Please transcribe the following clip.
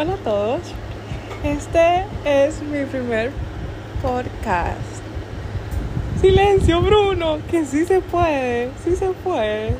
Hola a todos. Este es mi primer podcast. Silencio, Bruno, que sí se puede, sí se puede.